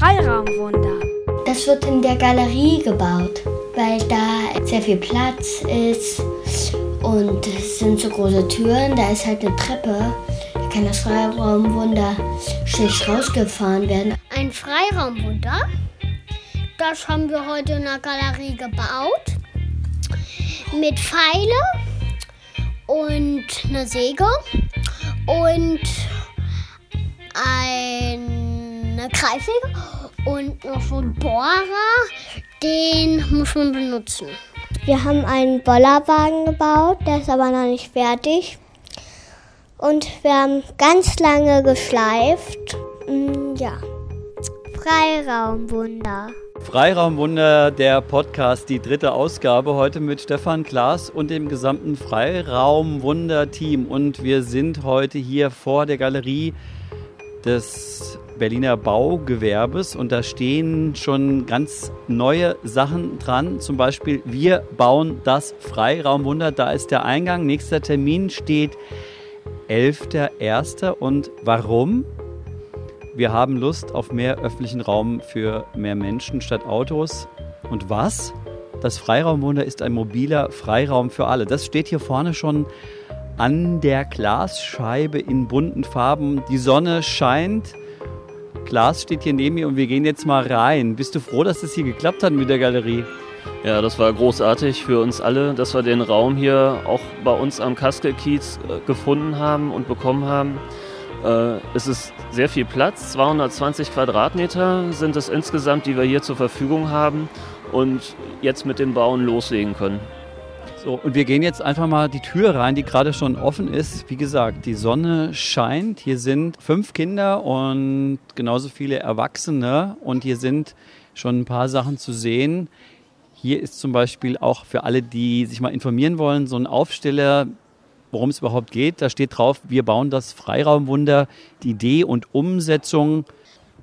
Freiraumwunder. Das wird in der Galerie gebaut, weil da sehr viel Platz ist und es sind so große Türen, da ist halt eine Treppe. Da kann das Freiraumwunder schlecht rausgefahren werden. Ein Freiraumwunder? Das haben wir heute in der Galerie gebaut. Mit Pfeile und einer Säge und eine Kreissäge und noch so ein Bohrer. Den muss man benutzen. Wir haben einen Bollerwagen gebaut, der ist aber noch nicht fertig. Und wir haben ganz lange geschleift. Mm, ja. Freiraumwunder. Freiraumwunder, der Podcast, die dritte Ausgabe, heute mit Stefan Klaas und dem gesamten Freiraumwunder-Team. Und wir sind heute hier vor der Galerie des Berliner Baugewerbes und da stehen schon ganz neue Sachen dran. Zum Beispiel, wir bauen das Freiraumwunder. Da ist der Eingang. Nächster Termin steht 11.01. Und warum? Wir haben Lust auf mehr öffentlichen Raum für mehr Menschen statt Autos. Und was? Das Freiraumwunder ist ein mobiler Freiraum für alle. Das steht hier vorne schon an der Glasscheibe in bunten Farben. Die Sonne scheint. Glas steht hier neben mir und wir gehen jetzt mal rein. Bist du froh, dass das hier geklappt hat mit der Galerie? Ja, das war großartig für uns alle, dass wir den Raum hier auch bei uns am Kaskelkiez äh, gefunden haben und bekommen haben. Äh, es ist sehr viel Platz, 220 Quadratmeter sind es insgesamt, die wir hier zur Verfügung haben und jetzt mit dem Bauen loslegen können. So, und wir gehen jetzt einfach mal die Tür rein, die gerade schon offen ist. Wie gesagt, die Sonne scheint. Hier sind fünf Kinder und genauso viele Erwachsene. Und hier sind schon ein paar Sachen zu sehen. Hier ist zum Beispiel auch für alle, die sich mal informieren wollen, so ein Aufsteller, worum es überhaupt geht. Da steht drauf, wir bauen das Freiraumwunder, die Idee und Umsetzung.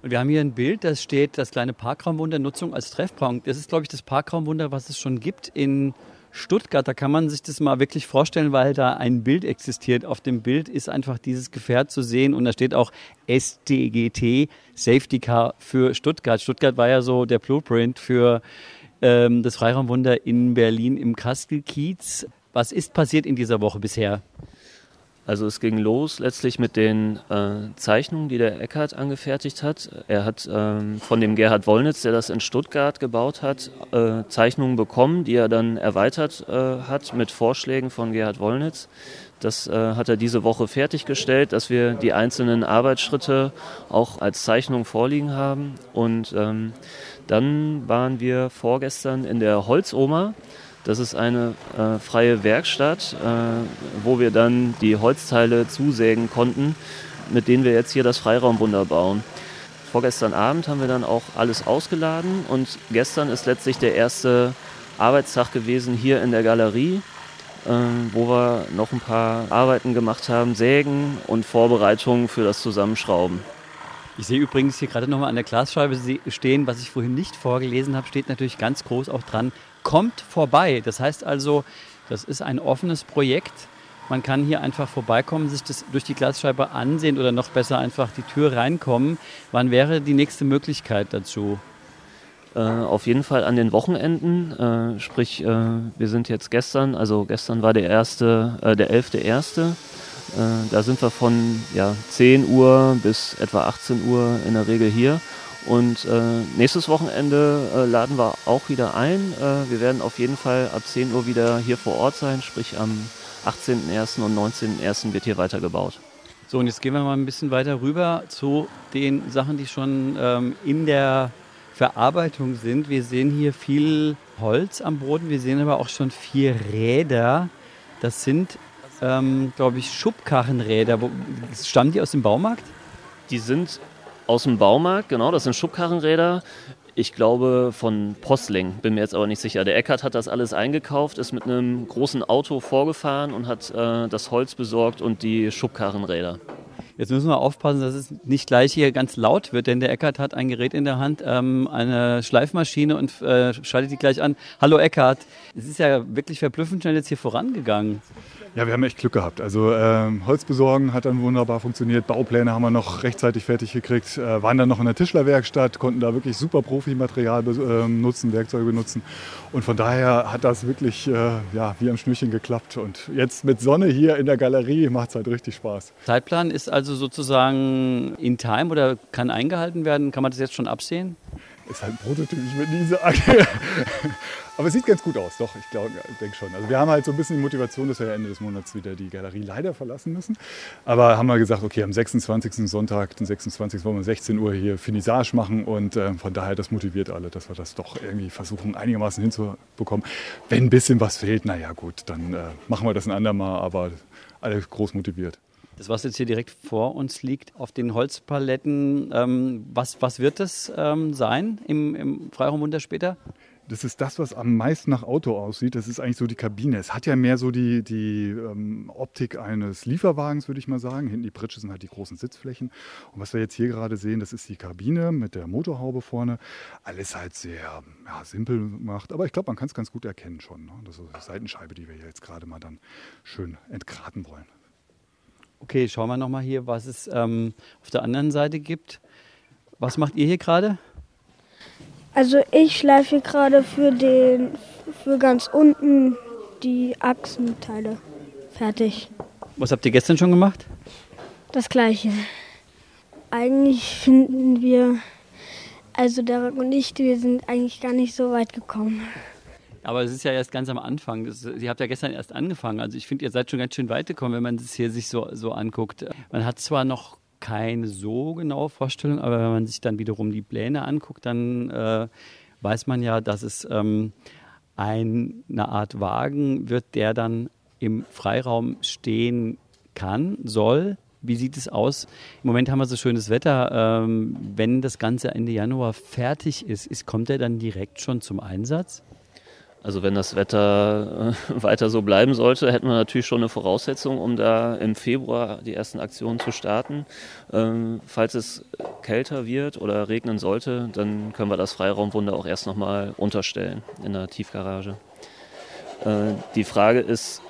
Und wir haben hier ein Bild, da steht das kleine Parkraumwunder, Nutzung als Treffpunkt. Das ist, glaube ich, das Parkraumwunder, was es schon gibt in Stuttgart, da kann man sich das mal wirklich vorstellen, weil da ein Bild existiert. Auf dem Bild ist einfach dieses Gefährt zu sehen und da steht auch STGT, Safety Car für Stuttgart. Stuttgart war ja so der Blueprint für ähm, das Freiraumwunder in Berlin im Kastelkiez. Was ist passiert in dieser Woche bisher? Also es ging los letztlich mit den äh, Zeichnungen, die der Eckert angefertigt hat. Er hat ähm, von dem Gerhard Wollnitz, der das in Stuttgart gebaut hat, äh, Zeichnungen bekommen, die er dann erweitert äh, hat mit Vorschlägen von Gerhard Wollnitz. Das äh, hat er diese Woche fertiggestellt, dass wir die einzelnen Arbeitsschritte auch als Zeichnung vorliegen haben. Und ähm, dann waren wir vorgestern in der Holzoma das ist eine äh, freie Werkstatt, äh, wo wir dann die Holzteile zusägen konnten, mit denen wir jetzt hier das Freiraumwunder bauen. Vorgestern Abend haben wir dann auch alles ausgeladen und gestern ist letztlich der erste Arbeitstag gewesen hier in der Galerie, äh, wo wir noch ein paar Arbeiten gemacht haben, Sägen und Vorbereitungen für das Zusammenschrauben. Ich sehe übrigens hier gerade nochmal an der Glasscheibe stehen, was ich vorhin nicht vorgelesen habe, steht natürlich ganz groß auch dran, kommt vorbei. Das heißt also, das ist ein offenes Projekt. Man kann hier einfach vorbeikommen, sich das durch die Glasscheibe ansehen oder noch besser einfach die Tür reinkommen. Wann wäre die nächste Möglichkeit dazu? Äh, auf jeden Fall an den Wochenenden, äh, sprich, äh, wir sind jetzt gestern, also gestern war der erste, äh, der 11.1. Äh, da sind wir von ja, 10 Uhr bis etwa 18 Uhr in der Regel hier und äh, nächstes Wochenende äh, laden wir auch wieder ein. Äh, wir werden auf jeden Fall ab 10 Uhr wieder hier vor Ort sein, sprich am 18.01. und 19.01. wird hier weitergebaut. So, und jetzt gehen wir mal ein bisschen weiter rüber zu den Sachen, die schon ähm, in der Verarbeitung sind. Wir sehen hier viel Holz am Boden, wir sehen aber auch schon vier Räder. Das sind, ähm, glaube ich, Schubkarrenräder. Stammen die aus dem Baumarkt? Die sind aus dem Baumarkt, genau, das sind Schubkarrenräder. Ich glaube von Postling, bin mir jetzt aber nicht sicher. Der Eckert hat das alles eingekauft, ist mit einem großen Auto vorgefahren und hat äh, das Holz besorgt und die Schubkarrenräder. Jetzt müssen wir aufpassen, dass es nicht gleich hier ganz laut wird, denn der Eckart hat ein Gerät in der Hand, ähm, eine Schleifmaschine und äh, schaltet die gleich an. Hallo Eckart, es ist ja wirklich verblüffend schnell jetzt hier vorangegangen. Ja, wir haben echt Glück gehabt. Also ähm, Holz besorgen hat dann wunderbar funktioniert. Baupläne haben wir noch rechtzeitig fertig gekriegt. Äh, waren dann noch in der Tischlerwerkstatt, konnten da wirklich super Profimaterial äh, nutzen, Werkzeuge benutzen. Und von daher hat das wirklich äh, ja, wie am Schnürchen geklappt. Und jetzt mit Sonne hier in der Galerie macht es halt richtig Spaß. Zeitplan ist also sozusagen in Time oder kann eingehalten werden? Kann man das jetzt schon absehen? Ist halt ein Prototyp, ich würde nie sagen. Aber es sieht ganz gut aus, doch, ich glaube, denke schon. Also wir haben halt so ein bisschen die Motivation, dass wir Ende des Monats wieder die Galerie leider verlassen müssen. Aber haben wir gesagt, okay, am 26. Sonntag, den 26. wollen wir 16 Uhr hier Finissage machen und äh, von daher, das motiviert alle, dass wir das doch irgendwie versuchen, einigermaßen hinzubekommen. Wenn ein bisschen was fehlt, naja gut, dann äh, machen wir das ein andermal, aber alle groß motiviert. Das, was jetzt hier direkt vor uns liegt, auf den Holzpaletten, ähm, was, was wird das ähm, sein im, im Freiraumwunder später? Das ist das, was am meisten nach Auto aussieht. Das ist eigentlich so die Kabine. Es hat ja mehr so die, die ähm, Optik eines Lieferwagens, würde ich mal sagen. Hinten die Pritsche sind halt die großen Sitzflächen. Und was wir jetzt hier gerade sehen, das ist die Kabine mit der Motorhaube vorne. Alles halt sehr ja, simpel gemacht. Aber ich glaube, man kann es ganz gut erkennen schon. Ne? Das ist die Seitenscheibe, die wir jetzt gerade mal dann schön entgraten wollen. Okay, schauen wir nochmal hier, was es ähm, auf der anderen Seite gibt. Was macht ihr hier gerade? Also ich schleife gerade für den für ganz unten die Achsenteile fertig. Was habt ihr gestern schon gemacht? Das gleiche. Eigentlich finden wir, also Derek und ich, wir sind eigentlich gar nicht so weit gekommen. Aber es ist ja erst ganz am Anfang. Das, ihr habt ja gestern erst angefangen. Also ich finde, ihr seid schon ganz schön weit gekommen, wenn man es hier sich so, so anguckt. Man hat zwar noch keine so genaue Vorstellung, aber wenn man sich dann wiederum die Pläne anguckt, dann äh, weiß man ja, dass es ähm, ein, eine Art Wagen wird, der dann im Freiraum stehen kann, soll. Wie sieht es aus? Im Moment haben wir so schönes Wetter. Ähm, wenn das Ganze Ende Januar fertig ist, ist, kommt er dann direkt schon zum Einsatz? Also wenn das Wetter äh, weiter so bleiben sollte, hätten wir natürlich schon eine Voraussetzung, um da im Februar die ersten Aktionen zu starten. Ähm, falls es kälter wird oder regnen sollte, dann können wir das Freiraumwunder auch erst nochmal unterstellen in der Tiefgarage. Äh, die Frage ist,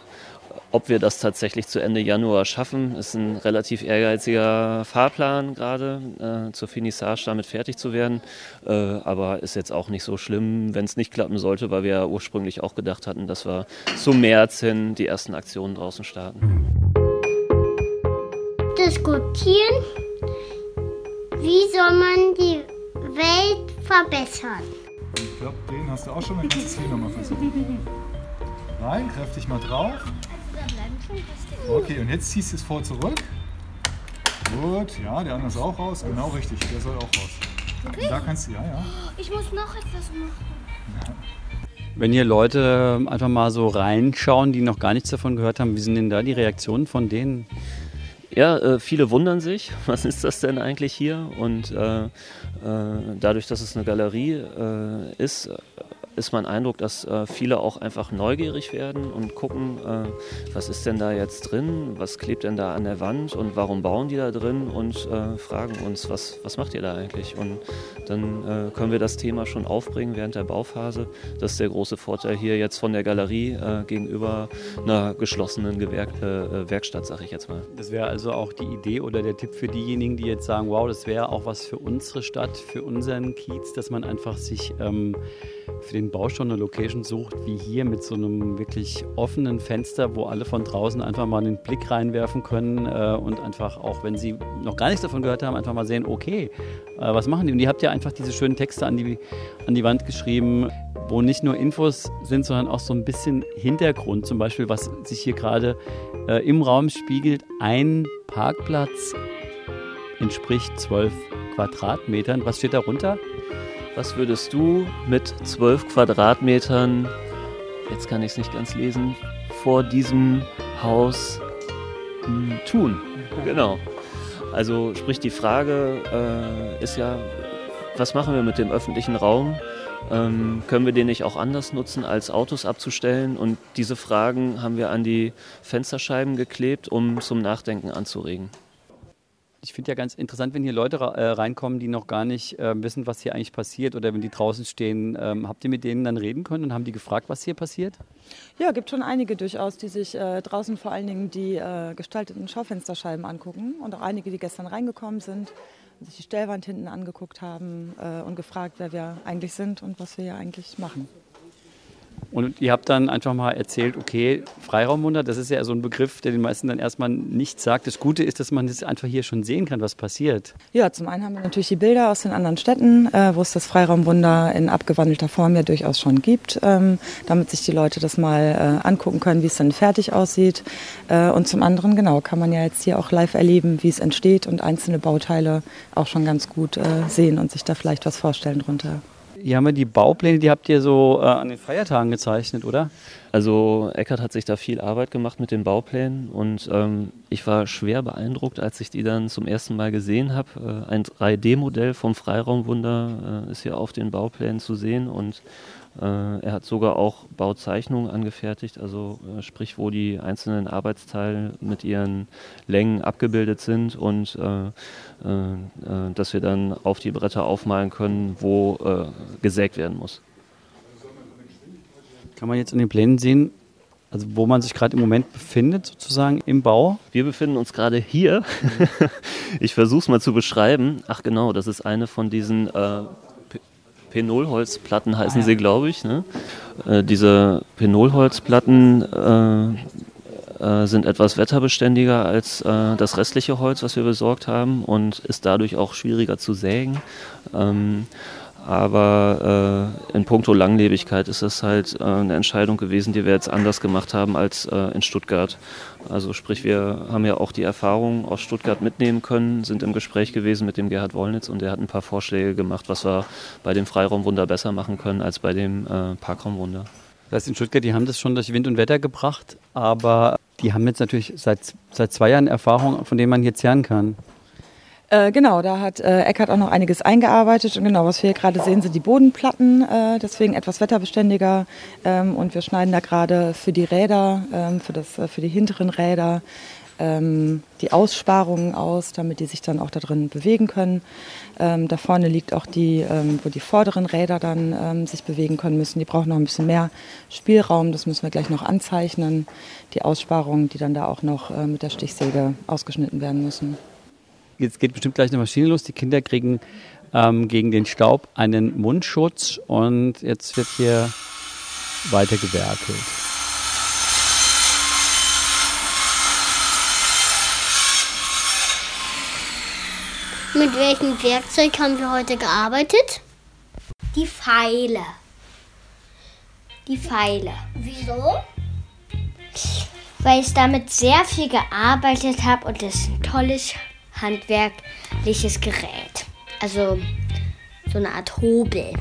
ob wir das tatsächlich zu Ende Januar schaffen, ist ein relativ ehrgeiziger Fahrplan gerade, äh, zur Finissage damit fertig zu werden. Äh, aber ist jetzt auch nicht so schlimm, wenn es nicht klappen sollte, weil wir ja ursprünglich auch gedacht hatten, dass wir zum März hin die ersten Aktionen draußen starten. Diskutieren, wie soll man die Welt verbessern? Ich glaube, den hast du auch schon, dann kannst du es hier nochmal versuchen. Rein, kräftig mal drauf. Okay, und jetzt ziehst du es vor zurück. Gut, ja, der andere ist auch raus. Genau richtig, der soll auch raus. Okay. Da kannst du, ja, ja. Ich muss noch etwas machen. Wenn hier Leute einfach mal so reinschauen, die noch gar nichts davon gehört haben, wie sind denn da die Reaktionen von denen? Ja, äh, viele wundern sich, was ist das denn eigentlich hier? Und äh, äh, dadurch, dass es eine Galerie äh, ist, ist mein Eindruck, dass äh, viele auch einfach neugierig werden und gucken, äh, was ist denn da jetzt drin, was klebt denn da an der Wand und warum bauen die da drin und äh, fragen uns, was, was macht ihr da eigentlich? Und dann äh, können wir das Thema schon aufbringen während der Bauphase. Das ist der große Vorteil hier jetzt von der Galerie äh, gegenüber einer geschlossenen Gewerk äh, Werkstatt, sage ich jetzt mal. Das wäre also auch die Idee oder der Tipp für diejenigen, die jetzt sagen, wow, das wäre auch was für unsere Stadt, für unseren Kiez, dass man einfach sich ähm, für den Bau schon eine Location sucht, wie hier mit so einem wirklich offenen Fenster, wo alle von draußen einfach mal einen Blick reinwerfen können äh, und einfach auch, wenn sie noch gar nichts davon gehört haben, einfach mal sehen, okay, äh, was machen die? Und ihr habt ja einfach diese schönen Texte an die, an die Wand geschrieben, wo nicht nur Infos sind, sondern auch so ein bisschen Hintergrund, zum Beispiel, was sich hier gerade äh, im Raum spiegelt. Ein Parkplatz entspricht zwölf Quadratmetern. Was steht darunter? Was würdest du mit 12 Quadratmetern, jetzt kann ich es nicht ganz lesen, vor diesem Haus m, hm, tun? Genau. Also sprich die Frage äh, ist ja, was machen wir mit dem öffentlichen Raum? Ähm, können wir den nicht auch anders nutzen, als Autos abzustellen? Und diese Fragen haben wir an die Fensterscheiben geklebt, um zum Nachdenken anzuregen. Ich finde ja ganz interessant, wenn hier Leute äh, reinkommen, die noch gar nicht äh, wissen, was hier eigentlich passiert oder wenn die draußen stehen. Ähm, habt ihr mit denen dann reden können und haben die gefragt, was hier passiert? Ja, gibt schon einige durchaus, die sich äh, draußen vor allen Dingen die äh, gestalteten Schaufensterscheiben angucken und auch einige, die gestern reingekommen sind und sich die Stellwand hinten angeguckt haben äh, und gefragt, wer wir eigentlich sind und was wir hier eigentlich machen. Und ihr habt dann einfach mal erzählt, okay, Freiraumwunder, das ist ja so ein Begriff, der den meisten dann erstmal nichts sagt. Das Gute ist, dass man das einfach hier schon sehen kann, was passiert. Ja, zum einen haben wir natürlich die Bilder aus den anderen Städten, äh, wo es das Freiraumwunder in abgewandelter Form ja durchaus schon gibt, ähm, damit sich die Leute das mal äh, angucken können, wie es dann fertig aussieht. Äh, und zum anderen, genau, kann man ja jetzt hier auch live erleben, wie es entsteht und einzelne Bauteile auch schon ganz gut äh, sehen und sich da vielleicht was vorstellen drunter. Hier haben wir die Baupläne, die habt ihr so äh, an den Feiertagen gezeichnet, oder? Also Eckert hat sich da viel Arbeit gemacht mit den Bauplänen und ähm, ich war schwer beeindruckt, als ich die dann zum ersten Mal gesehen habe. Äh, ein 3D-Modell vom Freiraumwunder äh, ist hier auf den Bauplänen zu sehen und er hat sogar auch Bauzeichnungen angefertigt, also äh, sprich, wo die einzelnen Arbeitsteile mit ihren Längen abgebildet sind und äh, dass wir dann auf die Bretter aufmalen können, wo gesägt werden muss. Kann man jetzt in den Plänen sehen, also wo man sich gerade im Moment befindet, sozusagen im Bau? Wir befinden uns gerade hier. ich versuche es mal zu beschreiben. Ach genau, das ist eine von diesen äh, Penolholzplatten heißen ah, ja. sie, glaube ich. Ne? Äh, diese Penolholzplatten äh, äh, sind etwas wetterbeständiger als äh, das restliche Holz, was wir besorgt haben und ist dadurch auch schwieriger zu sägen. Ähm, aber äh, in puncto Langlebigkeit ist das halt äh, eine Entscheidung gewesen, die wir jetzt anders gemacht haben als äh, in Stuttgart. Also sprich, wir haben ja auch die Erfahrung aus Stuttgart mitnehmen können, sind im Gespräch gewesen mit dem Gerhard Wollnitz und der hat ein paar Vorschläge gemacht, was wir bei dem Freiraumwunder besser machen können als bei dem äh, Parkraumwunder. Das heißt, in Stuttgart, die haben das schon durch Wind und Wetter gebracht, aber die haben jetzt natürlich seit, seit zwei Jahren Erfahrung, von denen man jetzt lernen kann. Äh, genau, da hat äh, Eckert auch noch einiges eingearbeitet. Und genau, was wir hier gerade sehen, sind die Bodenplatten, äh, deswegen etwas wetterbeständiger. Ähm, und wir schneiden da gerade für die Räder, ähm, für, das, äh, für die hinteren Räder, ähm, die Aussparungen aus, damit die sich dann auch da drin bewegen können. Ähm, da vorne liegt auch die, ähm, wo die vorderen Räder dann ähm, sich bewegen können müssen. Die brauchen noch ein bisschen mehr Spielraum, das müssen wir gleich noch anzeichnen. Die Aussparungen, die dann da auch noch äh, mit der Stichsäge ausgeschnitten werden müssen. Jetzt geht bestimmt gleich eine Maschine los. Die Kinder kriegen ähm, gegen den Staub einen Mundschutz und jetzt wird hier weiter gewerkelt. Mit welchem Werkzeug haben wir heute gearbeitet? Die Pfeile. Die Pfeile. Wieso? Weil ich damit sehr viel gearbeitet habe und es ein tolles handwerkliches Gerät. Also so eine Art Hobel.